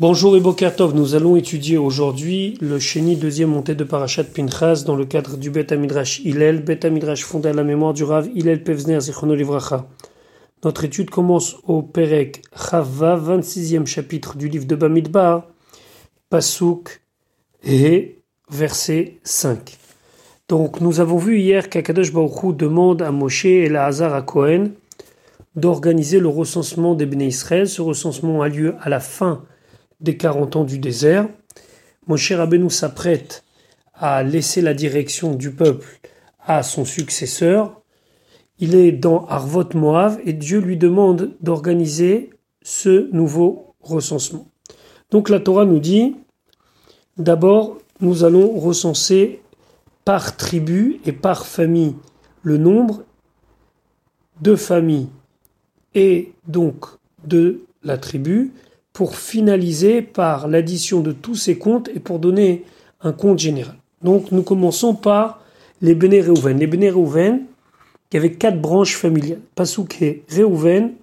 Bonjour et nous allons étudier aujourd'hui le Chéni deuxième montée de Parashat Pinchas dans le cadre du Bet Amidrash Hillel, Bet Amidrash fondé à la mémoire du Rav Hillel Pevzner Zichrono Livracha. Notre étude commence au Perek Chava, 26e chapitre du livre de Bamidbar, Pasuk et verset 5. Donc nous avons vu hier qu'Akadosh Baruch demande à Moshe et la Hazar à Cohen d'organiser le recensement des Bnei Israël. Ce recensement a lieu à la fin des 40 ans du désert. Moshe Rabbeinu s'apprête à laisser la direction du peuple à son successeur. Il est dans Arvot Moav et Dieu lui demande d'organiser ce nouveau recensement. Donc la Torah nous dit, d'abord, nous allons recenser par tribu et par famille le nombre de familles et donc de la tribu pour finaliser par l'addition de tous ces comptes et pour donner un compte général. Donc nous commençons par les Béné. Les Béné Réhouven, qui avaient quatre branches familiales. Pasouké Réhouven,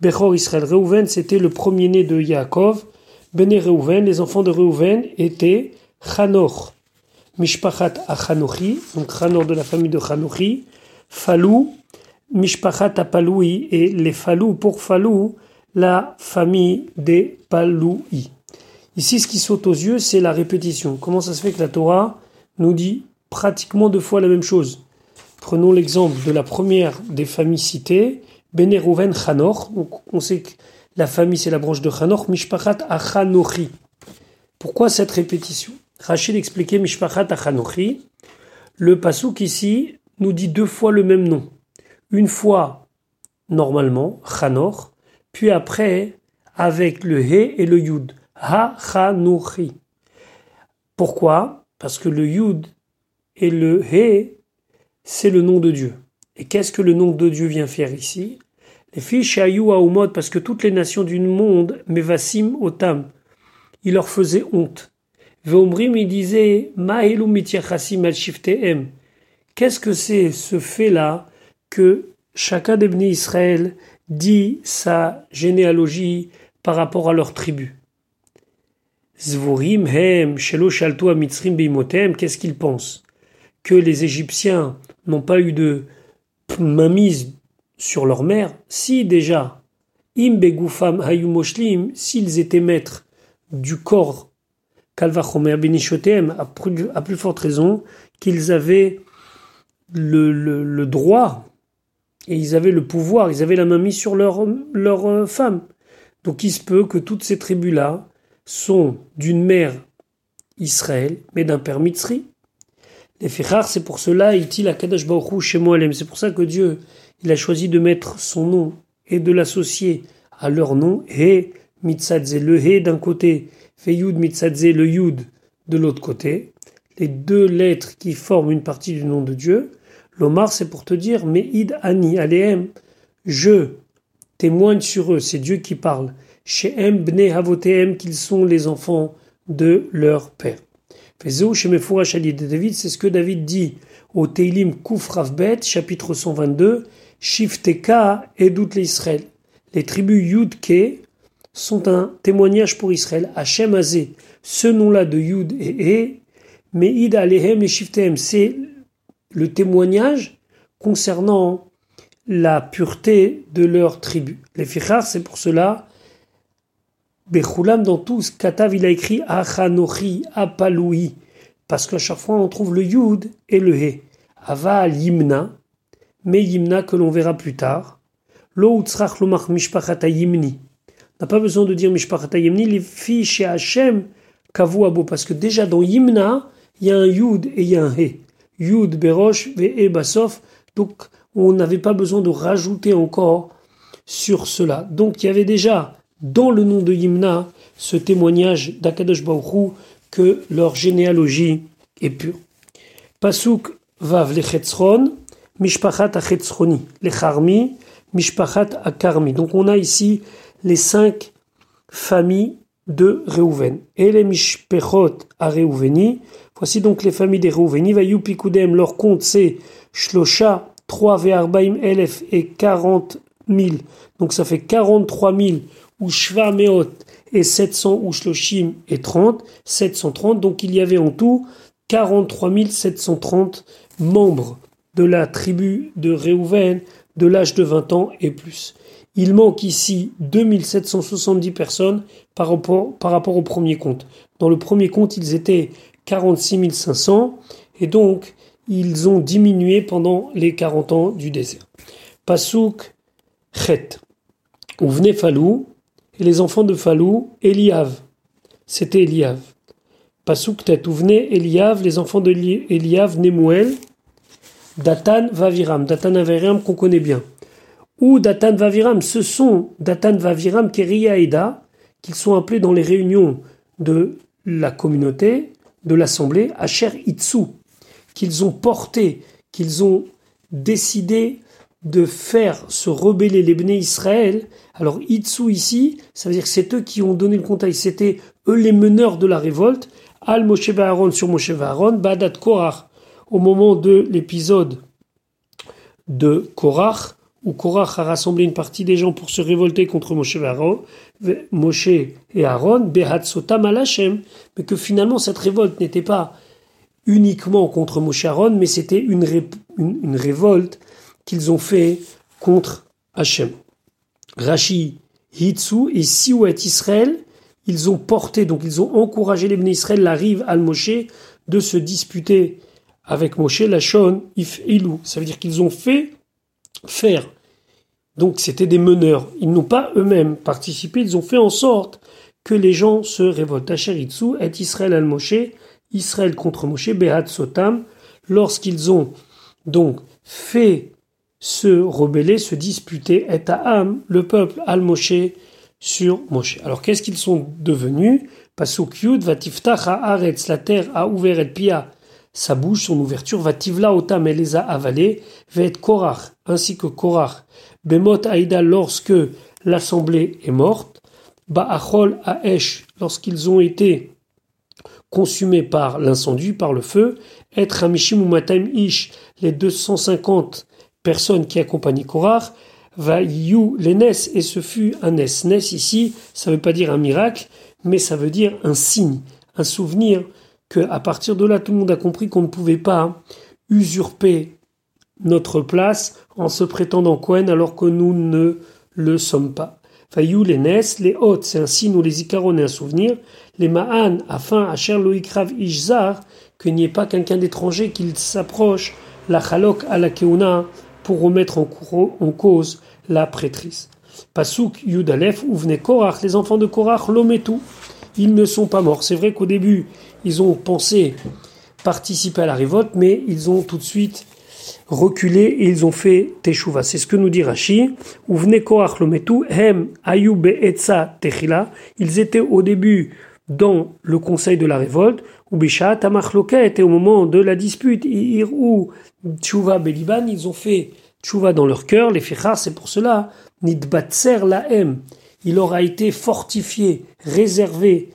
Bechor Israël. Réhouven, c'était le premier-né de Yaakov. Béné les enfants de Réhouven étaient Chanor, Mishpachat Achanochi, donc Chanor de la famille de Chanochi, Falou, Mishpachat Apaloui, et les Falou, pour Falou, la famille des Paloui. Ici, ce qui saute aux yeux, c'est la répétition. Comment ça se fait que la Torah nous dit pratiquement deux fois la même chose? Prenons l'exemple de la première des familles citées, Benerouven Chanor. Donc, on sait que la famille, c'est la branche de Chanor, Mishpachat Achanochi. Pourquoi cette répétition? Rachid expliquait Mishpachat Achanochi. Le pasouk ici nous dit deux fois le même nom. Une fois, normalement, Chanor, puis après avec le He et le Yud. Ha Chanouchi. Pourquoi? Parce que le Yud et le He, c'est le nom de Dieu. Et qu'est-ce que le nom de Dieu vient faire ici? Les filles Shayu Aumod, parce que toutes les nations du monde, Mevasim Otam, il leur faisait honte. Veomrim, il disait Ma'elu mityachasim al. Qu'est-ce que c'est ce fait-là que chacun des bénis Israël dit sa généalogie par rapport à leur tribu. Zvurim hem shelo shalto mitzrim beimotem, qu'est-ce qu'ils pensent? Que les Égyptiens n'ont pas eu de mamise sur leur mère Si déjà, im begufam hayumoshlim, s'ils étaient maîtres du corps kalvachomer benishotem, à plus forte raison qu'ils avaient le, le droit et ils avaient le pouvoir, ils avaient la main mise sur leur, leur euh, femme. Donc il se peut que toutes ces tribus-là sont d'une mère Israël, mais d'un père Mitzri. Les Fichar, c'est pour cela, il Kadosh Baruch chez Moalem. C'est pour ça que Dieu, il a choisi de mettre son nom et de l'associer à leur nom, He Mitzadze, le He d'un côté, Feyud Mitzadze, le Yud de l'autre côté. Les deux lettres qui forment une partie du nom de Dieu. L'Omar, c'est pour te dire, mais id ani aleem, je témoigne sur eux, c'est Dieu qui parle. Chez bne havoteem, qu'ils sont les enfants de leur père. Fezou chez de David, c'est ce que David dit au Teilim Kuf Ravbet, chapitre 122, Shifteka et doute l'Israël. Les tribus Yudke sont un témoignage pour Israël. Hachem Azé, ce nom-là de Yud et E, mais id alehem et Shiftem, c'est le témoignage concernant la pureté de leur tribu. Les fichar, c'est pour cela, Bechulam dans tous, Katav, il a écrit Achanochi, Apaloui, parce qu'à chaque fois on trouve le Yud et le He. Aval Yimna, mais Yimna que l'on verra plus tard. Lo Utzrach Lomach Mishpachata Yimni. N'a pas besoin de dire Mishpachata Yimni, les filles chez Hachem, Kavu Abo, parce que déjà dans Yimna, il y a un Yud et il y a un He. Yud, Berosh, et Basof. Donc, on n'avait pas besoin de rajouter encore sur cela. Donc, il y avait déjà dans le nom de Yimna ce témoignage d'Akadosh Baruchou que leur généalogie est pure. Pasuk Vav Lechetzron, Mishpachat Achetzroni, Lecharmi, Mishpachat Akarmi. Donc on a ici les cinq familles de Reuven. Et les Mishpechot à Reuveni, Voici donc les familles des Rouveni. Pikudem, leur compte c'est Shlosha, 3 Ve'arbaim Elef et 40 000. Donc ça fait 43 000 ou Shva Meot et 700 Ushloshim et 30, 730. Donc il y avait en tout 43 730 membres de la tribu de Réhouven de l'âge de 20 ans et plus. Il manque ici 2770 personnes par rapport au premier compte. Dans le premier compte, ils étaient 46 500 et donc ils ont diminué pendant les 40 ans du désert. Pasouk Chet. Où venait Falou et les enfants de Falou, Eliav. C'était Eliav. Pasouk Tet. Où venait Eliav, les enfants de Eliav, Nemuel, Datan Vaviram. Datan Vaviram qu'on connaît bien. Ou Datan Vaviram, ce sont Datan Vaviram Keria Eda, qu'ils sont appelés dans les réunions de la communauté, de l'assemblée, Asher Itsu, qu'ils ont porté, qu'ils ont décidé de faire se rebeller les Israël. Alors Itsu ici, ça veut dire que c'est eux qui ont donné le conseil, c'était eux les meneurs de la révolte. Al Moshe Aaron sur Moshe Aaron, Badat Korach, au moment de l'épisode de Korach, où Korach a rassemblé une partie des gens pour se révolter contre Moshe et Aaron, Moshe et Aaron, mais que finalement cette révolte n'était pas uniquement contre Moshe Aaron, mais c'était une, une, révolte qu'ils ont fait contre Hachem. Rashi, Hitsu et Siouet Israël, ils ont porté, donc ils ont encouragé les bénis Israël, la rive al-Moshe, de se disputer avec Moshe, la Shon, If Ilou. Ça veut dire qu'ils ont fait faire. Donc c'était des meneurs. Ils n'ont pas eux-mêmes participé, ils ont fait en sorte que les gens se révoltent. Asheritsu est Israël al-Moshe, Israël contre Moshe, Behat Sotam, lorsqu'ils ont donc fait se rebeller, se disputer, et Am, le peuple al-Moshe, sur Moshe. Alors qu'est-ce qu'ils sont devenus? Pasuk Yud, Vatiftach Haaretz, la terre a ouvert et pia sa bouche, son ouverture, va tivla otam, elle les a avalés, va être Korach, ainsi que Korach, Bemot Aïda, lorsque l'assemblée est morte, Ba'achol Aesh, lorsqu'ils ont été consumés par l'incendie, par le feu, et Hamishim ou Ish, les 250 personnes qui accompagnent Korach, va you les et ce fut un Nes. Nes ici, ça ne veut pas dire un miracle, mais ça veut dire un signe, un souvenir que à partir de là, tout le monde a compris qu'on ne pouvait pas usurper notre place en se prétendant Cohen alors que nous ne le sommes pas. Fayou les Nes, les hôtes, c'est un signe les Ikaron est un souvenir. Les Ma'an, afin, à Cher Loïkrav Ishzar, qu'il n'y ait pas quelqu'un d'étranger qui s'approche, la Chalok à la Keuna, pour remettre en, en cause la prêtrise. Pasuk Yudalef, venait Korach, les enfants de Korach, tout ils ne sont pas morts. C'est vrai qu'au début, ils ont pensé participer à la révolte, mais ils ont tout de suite reculé et ils ont fait Teshuvah. C'est ce que nous dit Rashi. Hem. Ils étaient au début dans le conseil de la révolte. Ou Bishat était au moment de la dispute. ou Teshuvah Beliban, ils ont fait Teshuvah dans leur cœur. Les Fichar, c'est pour cela. Nidbatser la M il aura été fortifié, réservé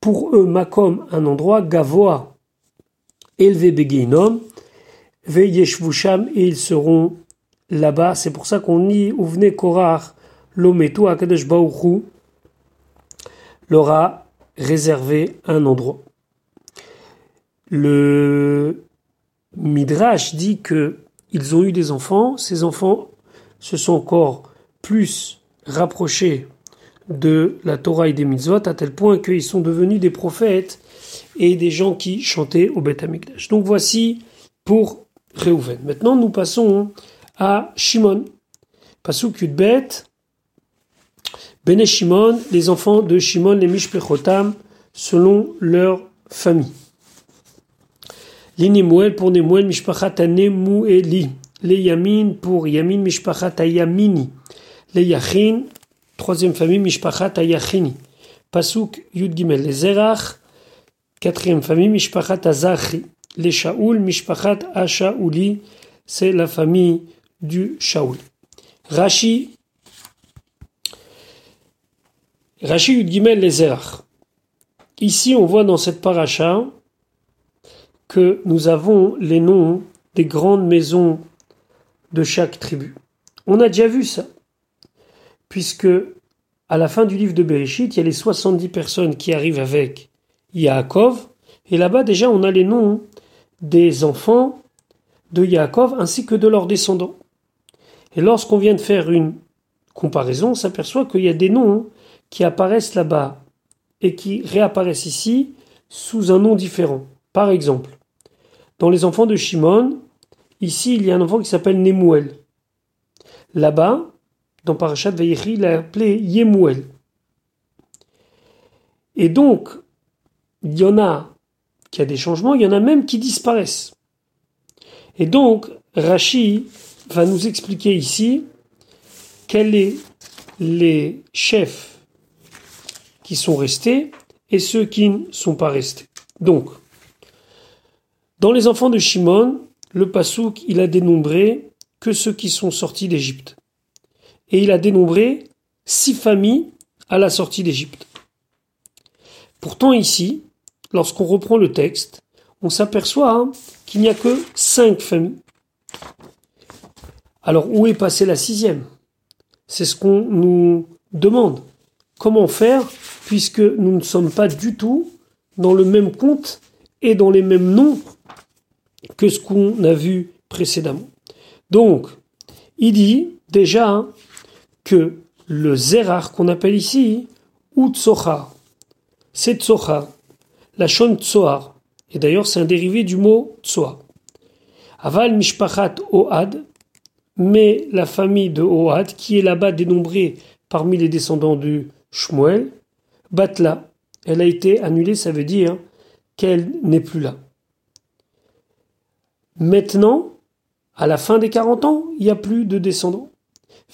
pour eux, Makom, un endroit, Gavoa, élevé Begeinom, Veyeshvusham, et ils seront là-bas. C'est pour ça qu'on dit, venez Korach, Lometu, Akadosh Baouchou, leur a réservé un endroit. Le Midrash dit que ils ont eu des enfants, ces enfants se sont encore plus rapprochés de la Torah et des mitzvot à tel point qu'ils sont devenus des prophètes et des gens qui chantaient au Beth Amikdash. Donc voici pour Reuven. Maintenant nous passons à Shimon. Yudbet, Bene Shimon, les enfants de Shimon, les Mishpechotam, selon leur famille. Les Nemuel pour Nemuel, Mishpachat Nemueli. Les Yamin pour Yamin, Mishpachat Yamini les Yachin, troisième famille, Mishpachat Ayachini. Pasuk Yud Gimel, les Zerach, quatrième famille, Mishpachat Azachi. Les Shaoul, Mishpachat Ashaouli, c'est la famille du Shaoul. Rashi, Rashi Yud Gimel, les Zerach. Ici, on voit dans cette paracha que nous avons les noms des grandes maisons de chaque tribu. On a déjà vu ça puisque à la fin du livre de Bereshit, il y a les 70 personnes qui arrivent avec Yaakov, et là-bas déjà on a les noms des enfants de Yaakov ainsi que de leurs descendants. Et lorsqu'on vient de faire une comparaison, on s'aperçoit qu'il y a des noms qui apparaissent là-bas et qui réapparaissent ici sous un nom différent. Par exemple, dans les enfants de Shimon, ici il y a un enfant qui s'appelle Nemuel. Là-bas, dans Parashat Vayechi, il l'a appelé Yemuel. Et donc, il y en a qui a des changements, il y en a même qui disparaissent. Et donc, Rashi va nous expliquer ici quels sont les chefs qui sont restés et ceux qui ne sont pas restés. Donc, dans les enfants de Shimon, le Passouk, il a dénombré que ceux qui sont sortis d'Égypte. Et il a dénombré six familles à la sortie d'Égypte. Pourtant ici, lorsqu'on reprend le texte, on s'aperçoit hein, qu'il n'y a que cinq familles. Alors où est passée la sixième? C'est ce qu'on nous demande. Comment faire puisque nous ne sommes pas du tout dans le même compte et dans les mêmes noms que ce qu'on a vu précédemment. Donc, il dit déjà hein, que le Zerar qu'on appelle ici, ou c'est Tsochar, la Shon Tsohar, et d'ailleurs c'est un dérivé du mot Tsoa. Aval Mishpachat Ohad, mais la famille de Ohad, qui est là-bas dénombrée parmi les descendants du Shmuel, Batla, elle a été annulée, ça veut dire qu'elle n'est plus là. Maintenant, à la fin des 40 ans, il n'y a plus de descendants.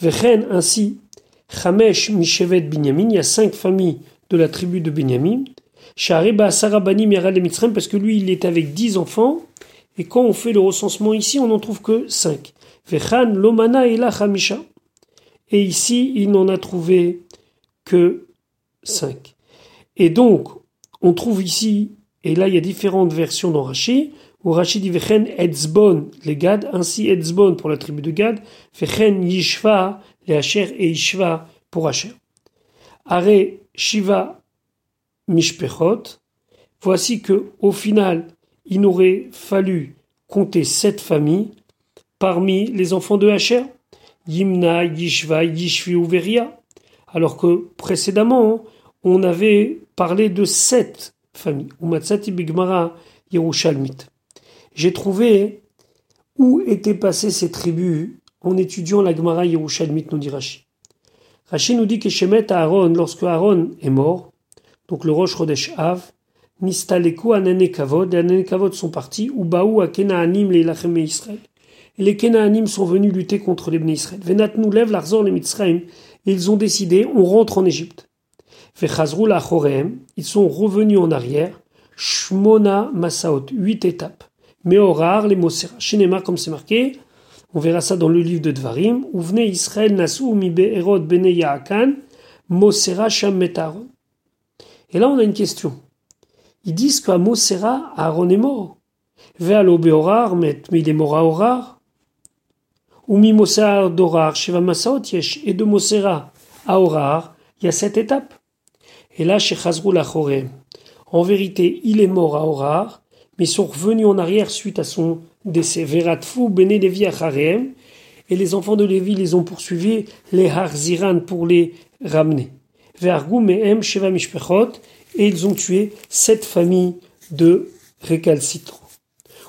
Vechen ainsi, Chamesh Mishevet Binyamin, il y a cinq familles de la tribu de Binyamin. Shariba Sarabani Miral parce que lui, il est avec dix enfants. Et quand on fait le recensement ici, on n'en trouve que cinq. Vechan Lomana et la Hamisha. Et ici, il n'en a trouvé que cinq. Et donc, on trouve ici, et là il y a différentes versions dans où Rashi dit Vechen Etzbon, les Gad, ainsi Etzbon pour la tribu de Gad, Vechen Yishva, les Hacher et Yishva pour Hacher. Are Shiva Mishpechot, voici que au final, il n'aurait fallu compter sept familles parmi les enfants de Hacher, Yimna, Yishva, Yishvi ou Veria, alors que précédemment, on avait parlé de sept familles. Umatsati Bigmara Yerushalmit. J'ai trouvé où étaient passées ces tribus en étudiant la Gemara Yerushalmit, nous dit Rashi. Rashi nous dit que Shemet Aaron, lorsque Aaron est mort, donc le Rosh Chodesh Av, Nistaleku Anane Kavod, les Anane Kavod sont partis, ou Baou à Kenaanim les Lachem Israël. Et les Kenaanim sont venus lutter contre les Israël. Venat nous lève l'Arzor les Mitzrayim, et ils ont décidé, on rentre en Égypte. La ils sont revenus en arrière, Shmona Masaot, huit étapes. Meorar, les Mosera. Shinema, comme c'est marqué, on verra ça dans le livre de Dvarim, où venait Israël Nasou, mi Be'erod, Bene Yaakan, Mosera, Sham Metaron. Et là, on a une question. Ils disent qu'à Mosera, Aaron est mort. Ve'alo Beorar, met mi Demora Orar. Ou mi Mosera d'Orar, Sheva Masaot Yesh, et de Mosera à Orar, il y a cette étape. Et là, chez Chazrou en vérité, il est mort à Orar, mais sont revenus en arrière suite à son décès. Veratfou Bene Levi Acharem, et les enfants de Lévi les ont poursuivis, les Harziran pour les ramener. Vergou Mehem Sheva Mishpechot, et ils ont tué sept familles de récalcitrants.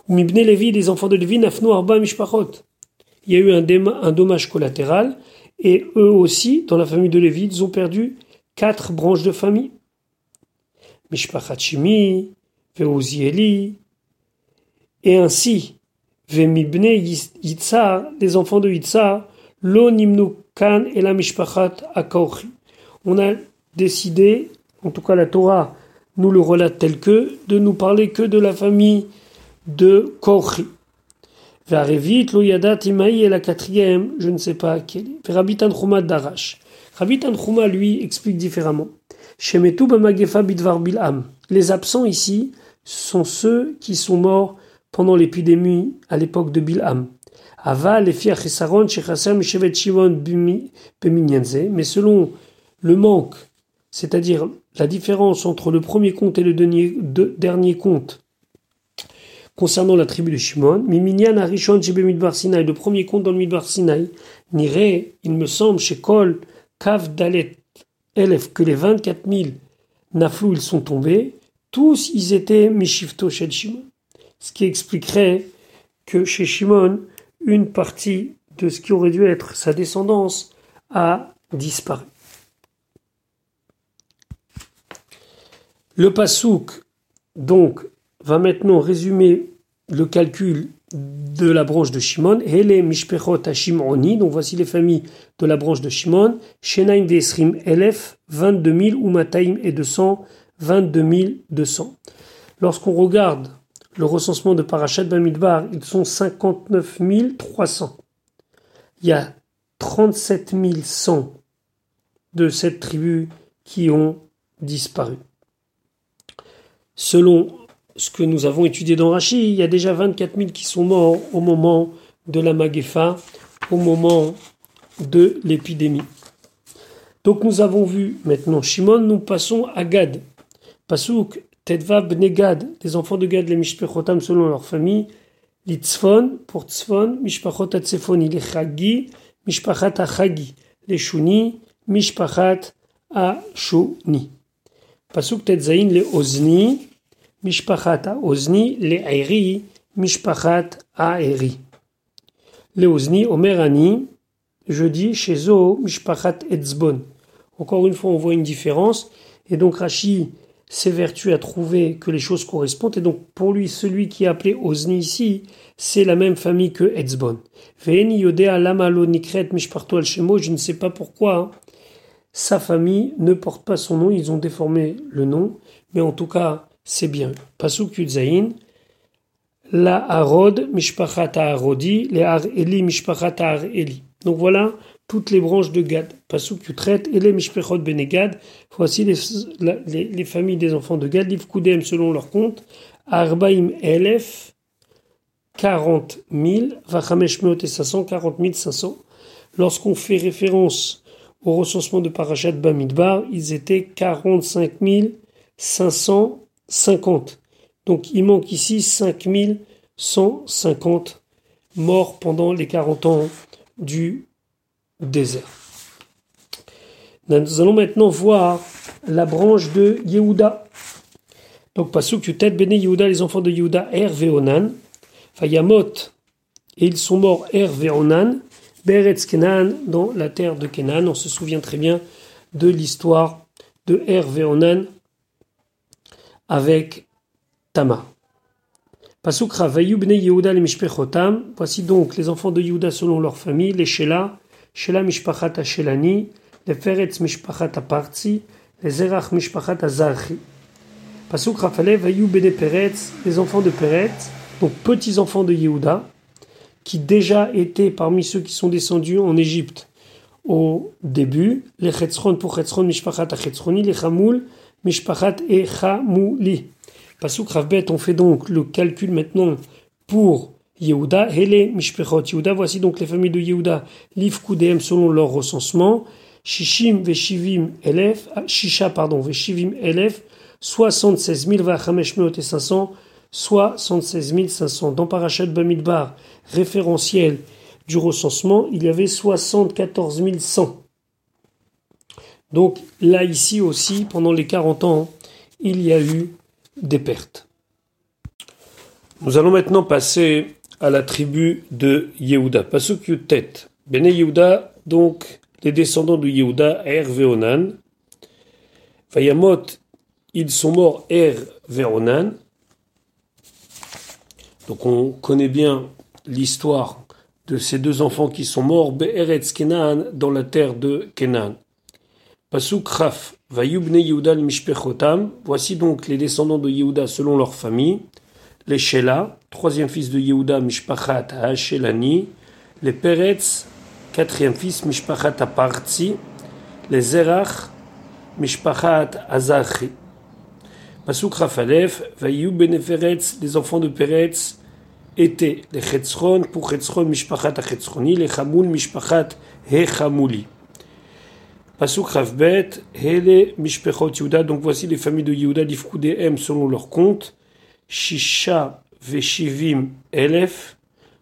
Ou Mibne Lévi, les enfants de Lévi, Arba. Il y a eu un, un dommage collatéral, et eux aussi, dans la famille de Lévi, ils ont perdu quatre branches de famille. Mishpachat Shimi, Veuzieli, et ainsi, Vemibne Yitzhar, les enfants de Yitzhar, Lo Nimnu Kan et la Mishpachat Akaochi. On a décidé, en tout cas la Torah nous le relate tel que, de nous parler que de la famille de Korchi. Varevit, Lo Yadat Imaï et la quatrième, je ne sais pas quelle est. Verabitan Chuma Darash. Rabitan Chuma, lui, explique différemment. Shemetu Bamagefa Bidvar. Les absents ici, sont ceux qui sont morts pendant l'épidémie à l'époque de Bilham. Mais selon le manque, c'est-à-dire la différence entre le premier compte et le dernier, compte concernant la tribu de Shimon, Miminyan Arishon Midbar Sinai, le premier compte dans le Midbar Sinai, Niré, il me semble, chez Kol, Kav Dalet, Elef, que les 24 000 Naflou, ils sont tombés, tous ils étaient Mishifto chez Shimon. Ce qui expliquerait que chez Shimon, une partie de ce qui aurait dû être sa descendance a disparu. Le Passouk, donc, va maintenant résumer le calcul de la branche de Shimon. Hele Mishpechot Shimoni, donc voici les familles de la branche de Shimon. Shenaim Vesrim Elef, 22 000, ou Mataim et 200, 22 200. Lorsqu'on regarde le recensement de Parashat Bamidbar, ils sont 59 300. Il y a 37 100 de cette tribu qui ont disparu. Selon ce que nous avons étudié dans Rachi, il y a déjà 24 000 qui sont morts au moment de la Magefa, au moment de l'épidémie. Donc nous avons vu maintenant Shimon, nous passons à Gad. Pasuk Tedva Bnegad, des enfants de Gad, les Mishpechotam selon leur famille, Litzfon pour Tzfon, Mishpachot Atzefoni, les Chagi, Mishpachat Achagi, les Shuni, Mishpachat Ashuni. Pasuk Tetzain, les Ozni, Mishpachat Ozni, les Airi, Mishpachat Aeri. Les Ozni, Omerani, je dis chez Zo, Mishpachat Etzbon. Encore une fois, on voit une différence. Et donc Rashi s'évertue à trouver que les choses correspondent. Et donc, pour lui, celui qui est appelé Ozni ici, c'est la même famille que Etzbon. Je ne sais pas pourquoi sa famille ne porte pas son nom. Ils ont déformé le nom. Mais en tout cas, c'est bien. Pasuk Yudzaïn. La Arod, Mishpachat Arodi, les Ar Eli, Mishpachat Ar Eli. Donc voilà toutes les branches de Gad. Pasuk tu traites et les Mishpechot Benegad. Voici les, les, familles des enfants de Gad. Livkudem selon leur compte. Arbaim Elef. 40 000. Vachamesh Meot et 500. 40 500. Lorsqu'on fait référence au recensement de Parashat Bamidbar, ils étaient 45 550. Donc il manque ici 5 150 morts pendant les 40 ans du désert. Nous allons maintenant voir la branche de Yehuda. Donc, Pasuk tête Bene Yehuda, les enfants de Yehuda, Er Veonan, Fayamot, et ils sont morts Er Veonan, Beretz Kenan, dans la terre de Kenan. On se souvient très bien de l'histoire de Er Veonan avec Tama. Pasuk Vayu Bene Yehuda les Mishpechotam, voici donc les enfants de Yehuda selon leur famille, les Shela, Shela Mishpachat Shelani, les Feretz Mishpachat Parti, les Zerach Mishpachat Azarchi. Pasuk Rafale, Vayou Bene Peretz, les enfants de Peretz, donc petits-enfants de Yehuda, qui déjà étaient parmi ceux qui sont descendus en Égypte au début, les Chetzron pour Chetzron Mishpachat Chetzroni, les Chamoul Mishpachat et Chamouli. Pasuk Ravbet, on fait donc le calcul maintenant pour Yehuda, Hele Mishpechot Yehuda, voici donc les familles de Yehuda, Liv Kudem selon leur recensement, Shishim Veshivim Elef, ah, Shisha pardon, Veshivim Elef, 76 000, Vachamesh et 500, 76 500. Dans Parashat Bamidbar, référentiel du recensement, il y avait 74 100. Donc là, ici aussi, pendant les 40 ans, il y a eu des pertes. Nous allons maintenant passer à la tribu de Yehuda. Pasuk Yutet. Bene Yehuda, donc les descendants de Yehuda, Er Veonan. Ils sont morts Er Veonan. Donc on connaît bien l'histoire de ces deux enfants qui sont morts, Be'eretz Kenan, dans la terre de Kenan. Pasuk Raf, Vayubne Yehuda Mishpechotam. Voici donc les descendants de Yehuda selon leur famille les Shela, troisième fils de Yehuda, Mishpachat Hashelani, les Peretz, quatrième fils, Mishpachat Apartzi, les Zerach, Mishpachat Azachi. Pasuk Rafalef, Vayu Beneferetz, les enfants de Peretz, étaient les Chetzron, pour Chetzron, Mishpachat Chetzroni, les Chamoul, Mishpachat Hechamouli. Pasuk Ravbet, Hele Mishpechot Yehuda. Donc voici les familles de Yehuda, M selon leur compte. Shisha Veshivim Elef,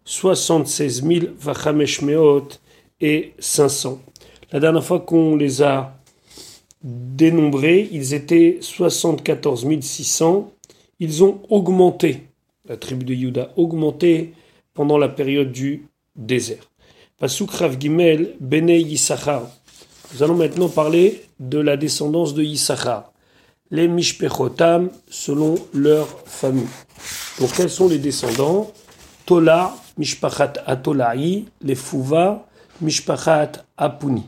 76 000 Vachamesh Meot et 500. La dernière fois qu'on les a dénombrés, ils étaient 74 600. Ils ont augmenté, la tribu de Yehuda, augmenté pendant la période du désert. Pasuk Rav Gimel, Bene Yissachar. Nous allons maintenant parler de la descendance de Yissachar. Les Mishpechotam selon leur famille. Donc quels sont les descendants? Tola, Mishpachat Atolai, les Fouva, Mishpachat Apuni.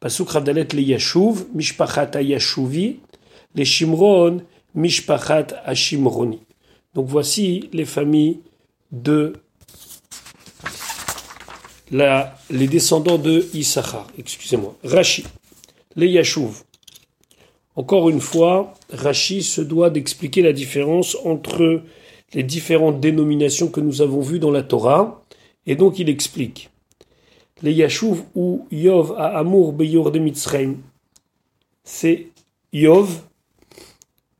Pasuk Ravdalet les Yashuv, Mishpachat Ayashuvi, les Shimron, Mishpachat Ashimroni. Donc voici les familles de les descendants de Issachar, excusez-moi. Rashi, les Yashuv. Encore une fois, Rashi se doit d'expliquer la différence entre les différentes dénominations que nous avons vues dans la Torah, et donc il explique. Les Yashuv ou Yov à Amour Beyor de Mitzrayim, c'est Yov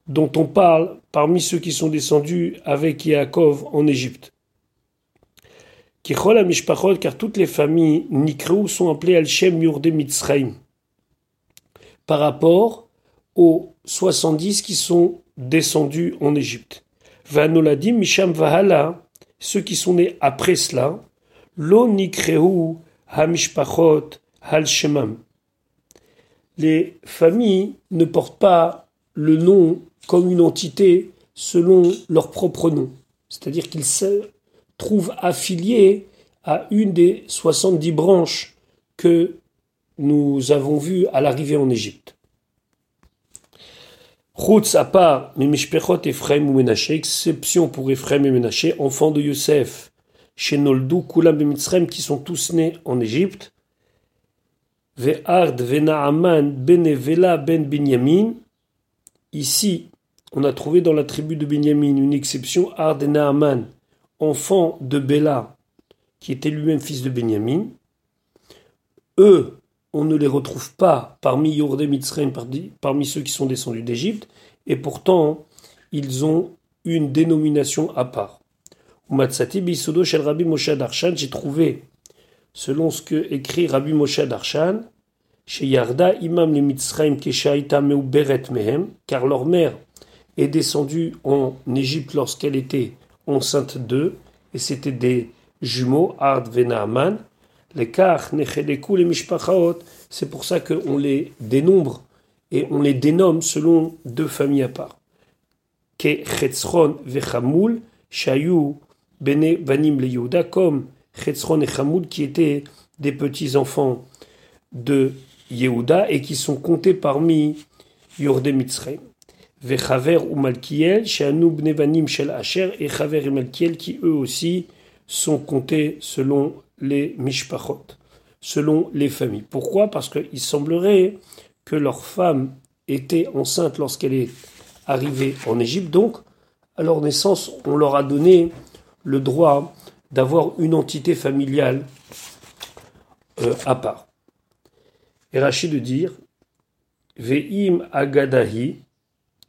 dont on parle parmi ceux qui sont descendus avec Yaakov en Égypte car toutes les familles Nikrou sont appelées Al-Shem Yurde Mitzrayim, par rapport aux 70 qui sont descendus en Égypte. Vanoladim Misham Vahala, ceux qui sont nés après cela, Lo Hamishpachot. Les familles ne portent pas le nom comme une entité selon leur propre nom. C'est-à-dire qu'ils trouve affilié à une des 70 branches que nous avons vues à l'arrivée en Égypte. Chutz à part mais Mishpechot Ephraim ou Menaché, exception pour Ephraim et Menaché, enfants de Yosef, chez Noldu, Kulam et Mitzrayim, qui sont tous nés en Égypte. Ve'ard, Ve'naaman, Benevela, Ben Binyamin. Ici, on a trouvé dans la tribu de Binyamin une exception, Ard et Naaman, enfant de Béla, qui était lui-même fils de Benjamin, eux, on ne les retrouve pas parmi Yordé Mitzrayim, parmi ceux qui sont descendus d'Égypte, et pourtant, ils ont une dénomination à part. Shel Rabbi Moshe Darshan, j'ai trouvé, selon ce que écrit Rabbi Moshe Darshan, chez Yarda Imam le Mitzrayim Keshaita Meu Beret Mehem, car leur mère est descendue en Égypte lorsqu'elle était enceinte d'eux, et c'était des jumeaux, Ard Venaaman. Les Kach, Necheleku, les Mishpachaot, c'est pour ça qu'on les dénombre et on les dénomme selon deux familles à part. Ke Chetzron Vechamoul, Shayu, Bene Vanim le Yehuda, comme Chetzron et Chamoul qui étaient des petits-enfants de Yehuda et qui sont comptés parmi Yordé Mitzrayim. Vechaver ou Malkiel, Sheanub Nevanim Shel Asher, et Chaver et Malkiel qui eux aussi sont comptés selon les Mishpachot, selon les familles. Pourquoi? Parce qu'il semblerait que leur femme était enceinte lorsqu'elle est arrivée en Égypte, donc à leur naissance, on leur a donné le droit d'avoir une entité familiale euh, à part. Et Rachid de dire Ve'im agadahi,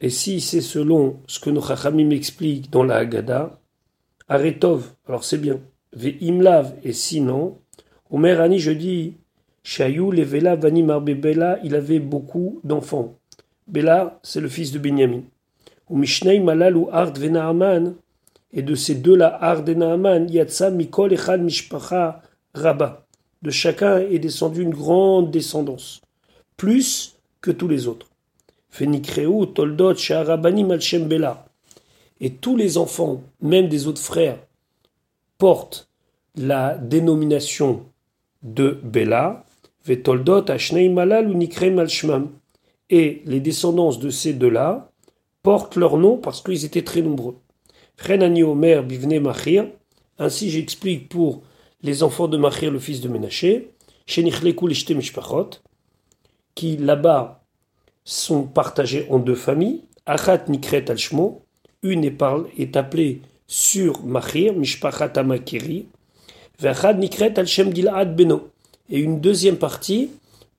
et si c'est selon ce que nos Chachamim dans la Haggadah, Aretov, alors c'est bien. Ve'imlav, et sinon, Omer Ani, je dis, Shayou, Levela, Vani Bela, il avait beaucoup d'enfants. Bela, c'est le fils de Binyamin. Ou Mishnei Malal ou Ard Venaaman, et de ces deux-là, Ard et Naaman, Yatsa, Mikol, Echad, Mishpacha, Rabba. De chacun est descendu une grande descendance, plus que tous les autres. Toldot, Shaharabani, Malchem Bela. Et tous les enfants, même des autres frères, portent la dénomination de Bela, Vetoldot, Ashnei Malal ou Nikre Malshmam. Et les descendants de ces deux-là portent leur nom parce qu'ils étaient très nombreux. Frenani Omer Bivne Machir. Ainsi j'explique pour les enfants de Machir, le fils de Ménaché, Shenichleku Mishpachot, qui là-bas sont partagés en deux familles. Achat Nikret Alshmo, une est, appelée sur Machir, Mishpachat Amakiri, Vachad Nikret Al Gilad Beno. Et une deuxième partie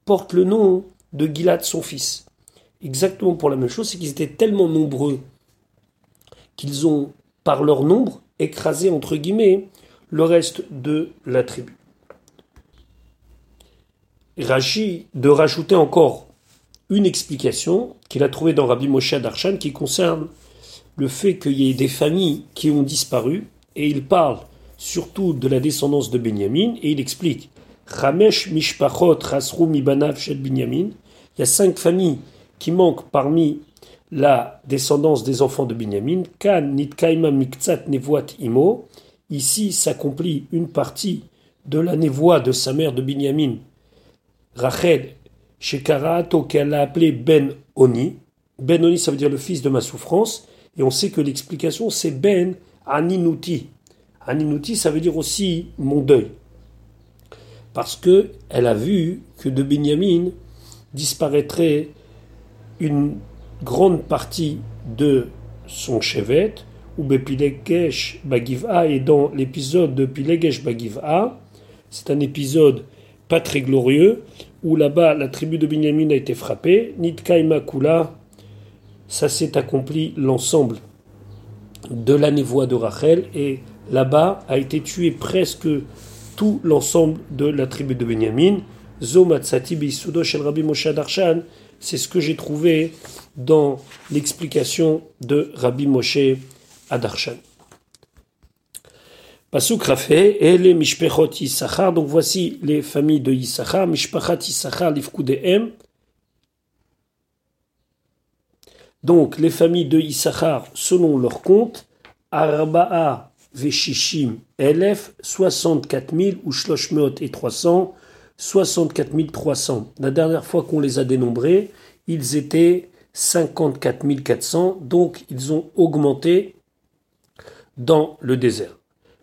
porte le nom de Gilad, son fils. Exactement pour la même chose, c'est qu'ils étaient tellement nombreux qu'ils ont, par leur nombre, écrasé, entre guillemets, le reste de la tribu. Rachi de rajouter encore une explication qu'il a trouvée dans Rabbi Moshe Darshan qui concerne le fait qu'il y ait des familles qui ont disparu et il parle surtout de la descendance de Benjamin et il explique Ramesh Mishpachot Mibanav Shel Benjamin. Il y a cinq familles qui manquent parmi la descendance des enfants de Benjamin. Kan Nitkaima Miktsat Nevoat Imo. Ici s'accomplit une partie de la névoie de sa mère de Binyamin, Rachel Shekarato, qu'elle a appelé Ben Oni. Ben Oni, ça veut dire le fils de ma souffrance. Et on sait que l'explication, c'est Ben Aninuti. Aninuti, ça veut dire aussi mon deuil. Parce que elle a vu que de Binyamin disparaîtrait une grande partie de son chevet, ou Bepilegesh Bagiva, et dans l'épisode de Pilegesh Bagiva, c'est un épisode pas très glorieux, où là-bas la tribu de Binyamin a été frappée, Nitkaima Kula, ça s'est accompli l'ensemble de la névoie de Rachel, et là-bas a été tué presque tout l'ensemble de la tribu de Binyamin. Zomatsati Bisudo Shel Rabbi Moshe Darshan, c'est ce que j'ai trouvé dans l'explication de Rabbi Moshe Adarshan. Pasuk Rafé, et les Mishpechot donc voici les familles de Yissachar, Mishpachat Yissachar, Livkudehem. Donc les familles de Yissachar, selon leur compte, Arba'a Veshishim Elef, 64 000 ou et 300, 64 300. La dernière fois qu'on les a dénombrés, ils étaient 54 400, donc ils ont augmenté dans le désert.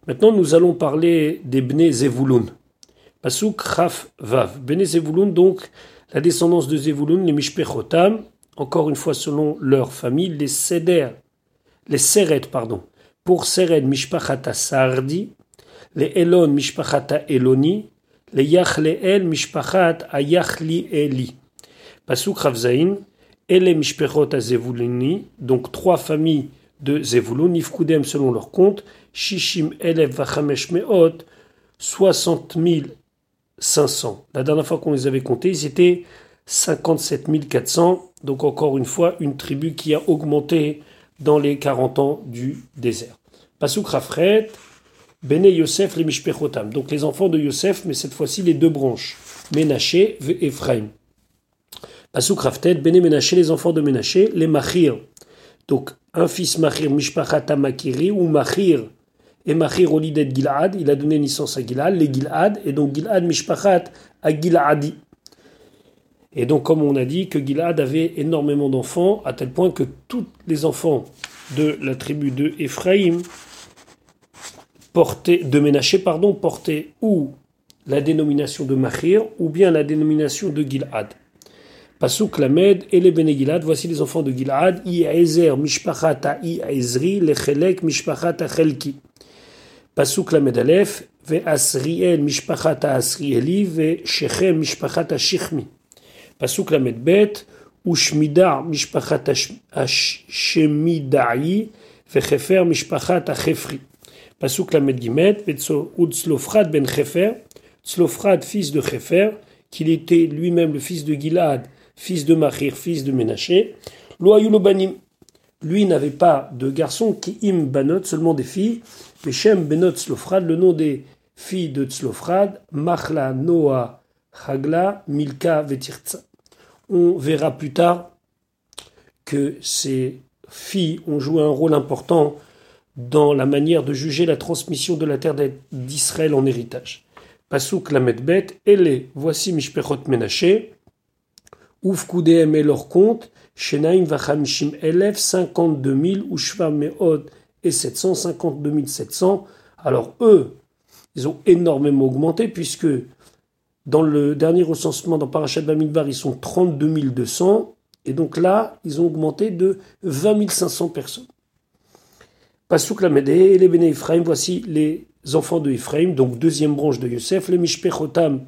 Maintenant, nous allons parler des Bnei Zevulun. Pasuk Raf Vav. Bnei Zevulun, donc, la descendance de Zevulun, les Mishpechotam, encore une fois selon leur famille, les Seder, les Seret, pardon. Pour Seret, Mishpachata Sardi, les Elon, Mishpachata Eloni, les Yachleel, Mishpachat Ayachli Eli. Pasuk Rav Zain, Ele Mishpechot Zevuluni, donc trois familles de Zevulun, Nifkudem selon leur compte, Shishim Elev Vachamesh Meot, 60 500. La dernière fois qu'on les avait comptés, ils étaient 57 400. Donc encore une fois, une tribu qui a augmenté dans les 40 ans du désert. Pasuk Rafret, Bene Yosef les Mishpechotam. Donc les enfants de Yosef, mais cette fois-ci les deux branches, Menaché et Ephraim. Pasuk Raftet, Bene Menaché, les enfants de Menaché, les Machir. Donc un fils Machir Mishpachata Makiri ou Machir et Machir Olidet Gilad, il a donné naissance à Gilad, les Gilad, et donc Gilad Mishpachat à Giladi. Et donc, comme on a dit, que Gilad avait énormément d'enfants, à tel point que tous les enfants de la tribu de Ephraim portaient, de Ménaché, pardon, portaient ou la dénomination de Machir, ou bien la dénomination de Gilad. Pasuk Lamed et les Bene voici les enfants de Gilad, Iezer Mishpachata Iezri, Lechelek Mishpachata Chelki. Pasuk Lamed Aleph, Ve Asriel Mishpachata Asrieli, Ve Shechem Mishpachata Shichmi. Pasuk Lamed Bet, Ushmida Mishpachata Shemidai, Ve Chefer Mishpachata Chefri. Pasuk Lamed Gimet, Utzlofrad ben Chefer, Tzlofrad fils de Chefer, qu'il était lui-même le fils de Gilad, fils de Machir, fils de Ménaché. Loayulobanim, lui n'avait pas de garçon, qui im banot, seulement des filles. Shem benot Tzlofrad, le nom des filles de Tzlofrad, Machla, Noah, Hagla, Milka, Vetirtza. On verra plus tard que ces filles ont joué un rôle important dans la manière de juger la transmission de la terre d'Israël en héritage. Pasuk Lamedbet, les voici Mishpechot Menaché, Ufkudeem et leur compte, Shenaim Vachamishim Elef, 52 000, Ushva Meod et 752 700. Alors eux, ils ont énormément augmenté puisque dans le dernier recensement dans Parashat Bamidbar, ils sont 32 200 et donc là, ils ont augmenté de 20 500 personnes. Pasuk Lamede et les Béné voici les enfants de Ephraim, donc deuxième branche de Yosef, les Mishpechotam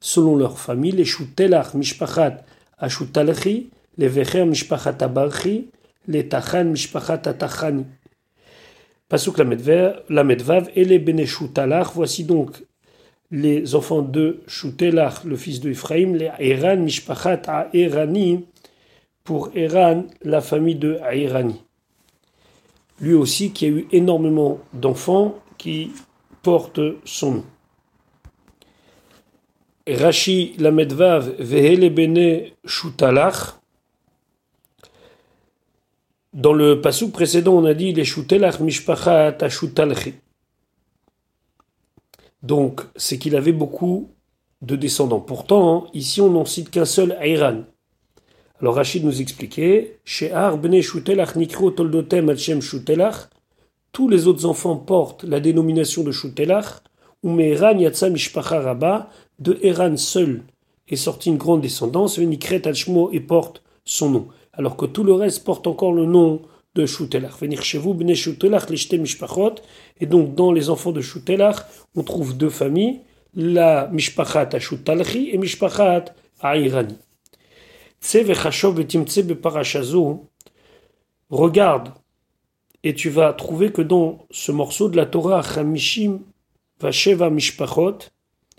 selon leur famille, les Shutelach Mishpachat Ashutalechi, les Vecher Mishpachat Abarchi, les Tachan Mishpachat Atachani. Pasuk la Medvav et les Beneshutalach, voici donc les enfants de Shutelach, le fils de Ephraim, les Eran Mishpachat Aerani, pour Eran, la famille de Aerani. Lui aussi qui a eu énormément d'enfants qui portent son nom. Rashi Lamedvav Vehele Bene Shutalach. Dans le passage précédent, on a dit. Donc, c'est qu'il avait beaucoup de descendants. Pourtant, ici, on n'en cite qu'un seul, Ayran. Alors, Rachid nous expliquait She'ar Bene Shutelach Nikro Toldotem Alchem Shutelach. Tous les autres enfants portent la dénomination de Shutelach. Ou Me'eran Yatsa Mishpacha Rabba de Eran seul est sorti une grande descendance, Venikret Alshmo et porte son nom. Alors que tout le reste porte encore le nom de Shutelach. Venir chez vous, Bne Shutelach, Mishpachot. Et donc, dans les enfants de Shutelach, on trouve deux familles, la Mishpachat à Shutalchi et Mishpachat à Irani. Regarde, et tu vas trouver que dans ce morceau de la Torah, Vasheva Mishpachot,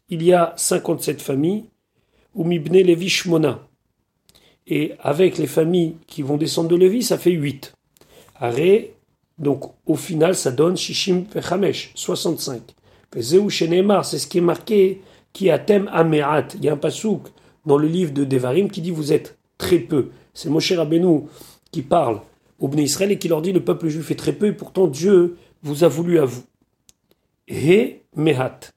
il y a 57 familles, ou Mibne Levi Shmona. Et avec les familles qui vont descendre de Lévi, ça fait 8. Aré, donc au final, ça donne Shishim Vechamesh, 65. Zéou Shenemar, c'est ce qui est marqué, qui a thème Amerat. Il y a un pasouk dans le livre de Devarim qui dit vous êtes très peu. C'est Moshe Rabbeinu qui parle au Bnei Israël et qui leur dit le peuple juif est très peu et pourtant Dieu vous a voulu à vous. He Mehat.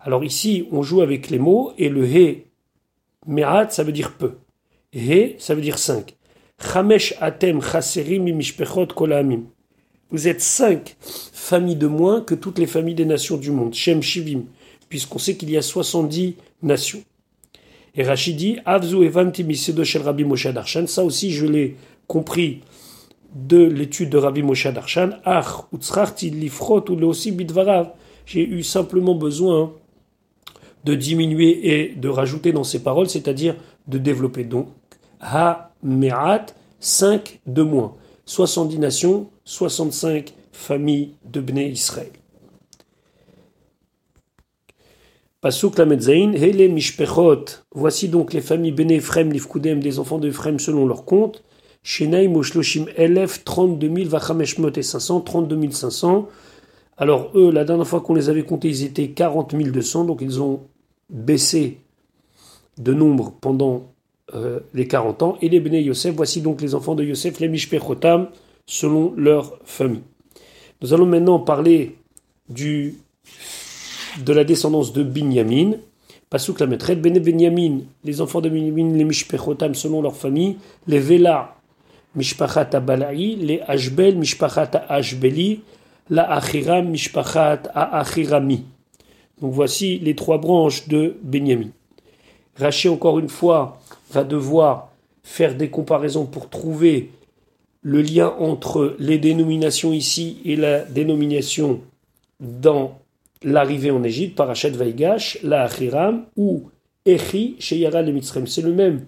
Alors ici, on joue avec les mots et le he, me'at, ça veut dire peu. He, ça veut dire cinq. Chamesh atem chaserim mishpechot kolamim. Vous êtes cinq familles de moins que toutes les familles des nations du monde. Shem shivim, puisqu'on sait qu'il y a 70 nations. Et Rachidi, Avzu evanti shel Rabbi Moshe Darshan. Ça aussi, je l'ai compris de l'étude de Rabbi Moshe Darshan. Ach, utzrachti lifrot ou aussi bidvarav. J'ai eu simplement besoin de diminuer et de rajouter dans ses paroles, c'est-à-dire de développer. Donc, ha-me'at, 5 de moins. 70 nations, 65 familles de Bnei Israël. Pasuk la Hele Mishpechot. Voici donc les familles Bnei Ephraim, Lifkudem, des enfants d'Ephraim selon leur compte. Shenaim Moshloshim Elef, 32 000, Vachameshmot et 500, 32 500. Alors eux, la dernière fois qu'on les avait comptés, ils étaient 40 200, donc ils ont baissé de nombre pendant euh, les 40 ans. Et les Bnei Yosef, voici donc les enfants de Yosef, les Mishpechotam, selon leur famille. Nous allons maintenant parler du, de la descendance de Binyamin. Pasuk la maîtresse, Bene Binyamin, les enfants de Binyamin, les Mishpechotam, selon leur famille, les Vela, Mishpachat Balaï, les Ashbel, Mishpachat Ashbeli, la Achiram Mishpachat Achirami. Donc voici les trois branches de Benjamin. Raché, encore une fois, va devoir faire des comparaisons pour trouver le lien entre les dénominations ici et la dénomination dans l'arrivée en Égypte, Parachat Vaigash, la Achiram, ou Echi chez le Mitzrayim. C'est le même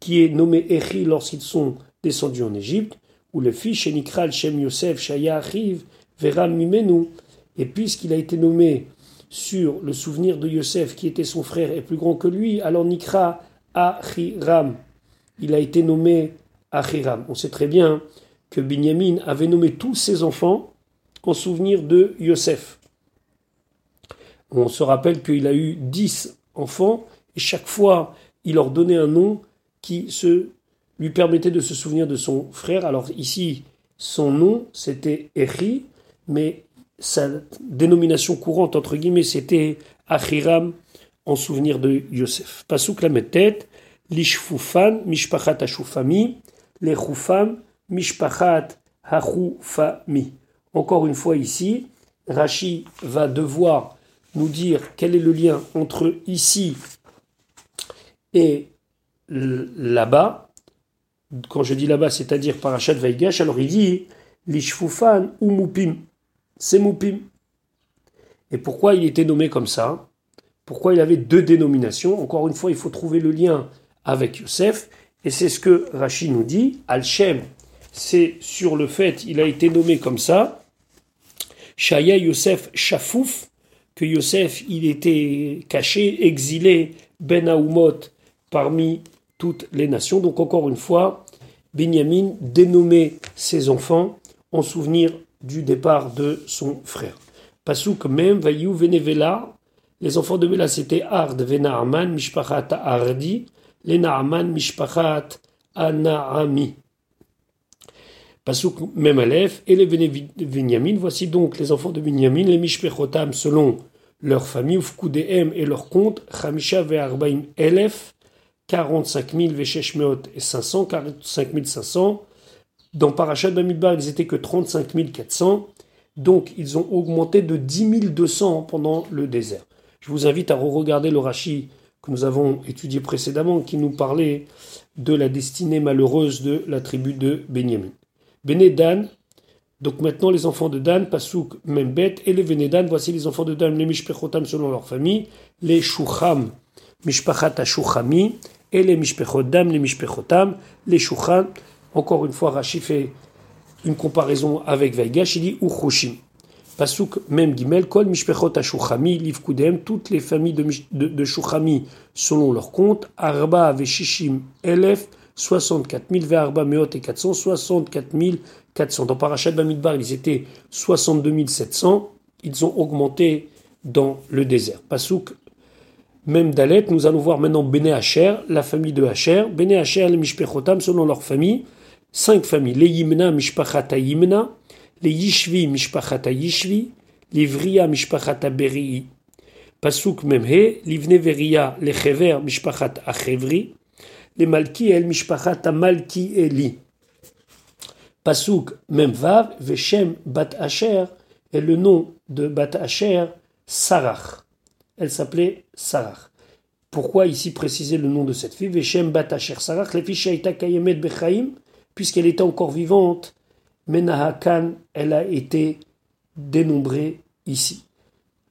qui est nommé Echi lorsqu'ils sont descendus en Égypte, ou le fils chez Nikral, Shem Yosef, Shaya Achiv, Veram Mimenu, et puisqu'il a été nommé sur le souvenir de Yosef qui était son frère et plus grand que lui, alors Nikra Achiram, il a été nommé Achiram. On sait très bien que Binyamin avait nommé tous ses enfants en souvenir de Yosef. On se rappelle qu'il a eu dix enfants et chaque fois il leur donnait un nom qui se lui permettait de se souvenir de son frère. Alors ici, son nom c'était Echi, mais sa dénomination courante, entre guillemets, c'était Achiram, en souvenir de Yosef. Pasuk la tête, Lishfufan, Mishpachat Ashufami, Lechufam, Mishpachat Hachufami. Encore une fois ici, Rashi va devoir nous dire quel est le lien entre ici et là-bas. Quand je dis là-bas, c'est-à-dire Parashat Vaigash, alors il dit Lishfufan ou Mupim c'est Moupim. Et pourquoi il était nommé comme ça? Pourquoi il avait deux dénominations. Encore une fois, il faut trouver le lien avec Yosef. Et c'est ce que Rachid nous dit. Al-Shem, c'est sur le fait, il a été nommé comme ça. Shaya Yosef Shafouf, que Yosef, il était caché, exilé, Ben Aoumot, parmi toutes les nations. Donc encore une fois, Benjamin dénommait ses enfants en souvenir du départ de son frère. Pasouk même, Vayou Venevela, les enfants de Bela c'était Ard, Venaaman, Mishpachat Ardi, les Naaman, Mishpachat Anaami. Pasouk même Aleph, et les Benyamin, voici donc les enfants de Benyamin, les Mishpechotam selon leur famille, Ufkudehem et leur compte, Chamisha Ve'arbaim Elef, 45 000 Vesheshmeot et 500, 45 500. Dans Parashat Bamidbar, ils étaient que 35 400. Donc, ils ont augmenté de 10 200 pendant le désert. Je vous invite à re-regarder le Rashi que nous avons étudié précédemment, qui nous parlait de la destinée malheureuse de la tribu de Benjamin. Benedan, donc maintenant les enfants de Dan, Pasouk, Membet, et les Venedan, voici les enfants de Dan, les Mishpechotam selon leur famille, les Shucham, Mishpachat Shuchami, et les Mishpechodam, les Mishpechotam, les Shucham. Encore une fois, Rashi fait une comparaison avec Vaigash, il dit Uchushim. Pasuk même Gimel, Kol Mishpechot Ashuchami, Livkudem, toutes les familles de, de, Shuchami selon leur compte, Arba Veshishim Elef, 64 000, Ve'arba Meot et 400, 64 400. Dans Parashat Bamidbar, ils étaient 62 700, ils ont augmenté dans le désert. Pasuk même Dalet, nous allons voir maintenant Bene Hacher, la famille de Hacher, Bene Hacher, les Mishpechotam selon leur famille, cinq familles, les Yimna, Mishpachata Yimna, les Yishvi, Mishpachata Yishvi, les Vria, Mishpachata Berii, Pasuk Memhe, Livne Veria, les Chever, Mishpachat Achevri, les Malki El, Mishpachata Malki Eli. Pasuk Memvav, Veshem Bat Asher, est le nom de Bat Asher, Sarach. Elle s'appelait Sarach. Pourquoi ici préciser le nom de cette fille? Veshem Bat Asher Sarach, les fiches Kayemet Bechaim, puisqu'elle était encore vivante, Menahakan, elle a été dénombrée ici.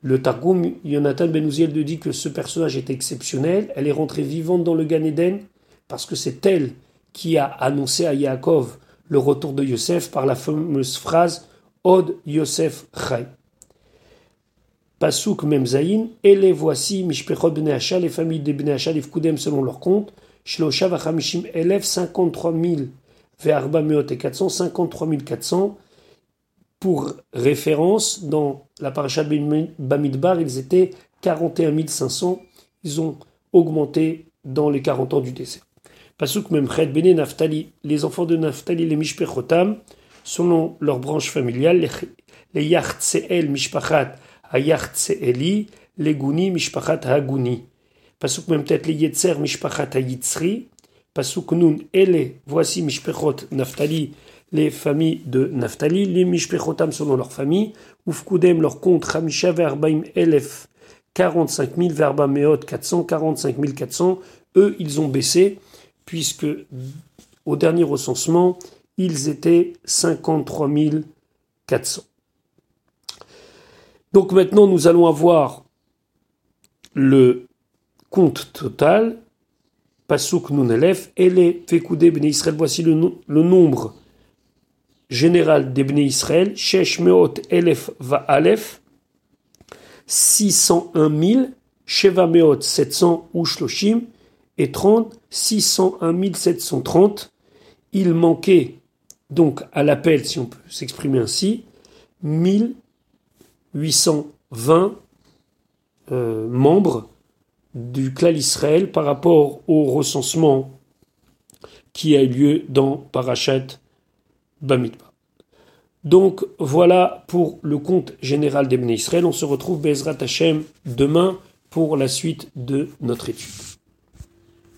Le Targum, Jonathan Benouziel dit que ce personnage est exceptionnel. Elle est rentrée vivante dans le Gan Eden parce que c'est elle qui a annoncé à Yaakov le retour de Yosef par la fameuse phrase Od Yosef Chai. Pasuk Memzaïn, et les voici, Mishpechot Bnei les familles des Bnei Hachal, selon leur compte, Shlosha Vachamishim élève 53 000 Et 453 400. Pour référence, dans la paracha Bamidbar, ils étaient 41 500. Ils ont augmenté dans les 40 ans du décès. Pasuk Memchet Bene Naftali, les enfants de Naftali, les Mishpechotam, selon leur branche familiale, les Yachtseel Mishpachat Ayachtseli, les Guni Mishpachat Haguni. Pasuk Memtet les Yetzer Mishpachat Hayitzri, Pasuk Nun, Ele, voici Mishpechot Naftali, les familles de Naftali, les Mishpechotam selon leur famille, Ufkudem leur compte, Hamisha Verbaim Elef, 45 000, Verba Meot 445 400, eux ils ont baissé, puisque au dernier recensement, ils étaient 53 400. Donc maintenant nous allons avoir le compte total Pasuk voici le, le, nombre général des Bnei Israël, Shesh Meot Elef Va Alef, 601 000, Sheva Meot 700 Ushloshim, et 30, 601 730. Il manquait donc à l'appel, si on peut s'exprimer ainsi, 1820 euh, membres du clan Israël par rapport au recensement qui a eu lieu dans Parashat Bamidbar. Donc voilà pour le compte général des Israël. On se retrouve Bezrat Hashem demain pour la suite de notre étude.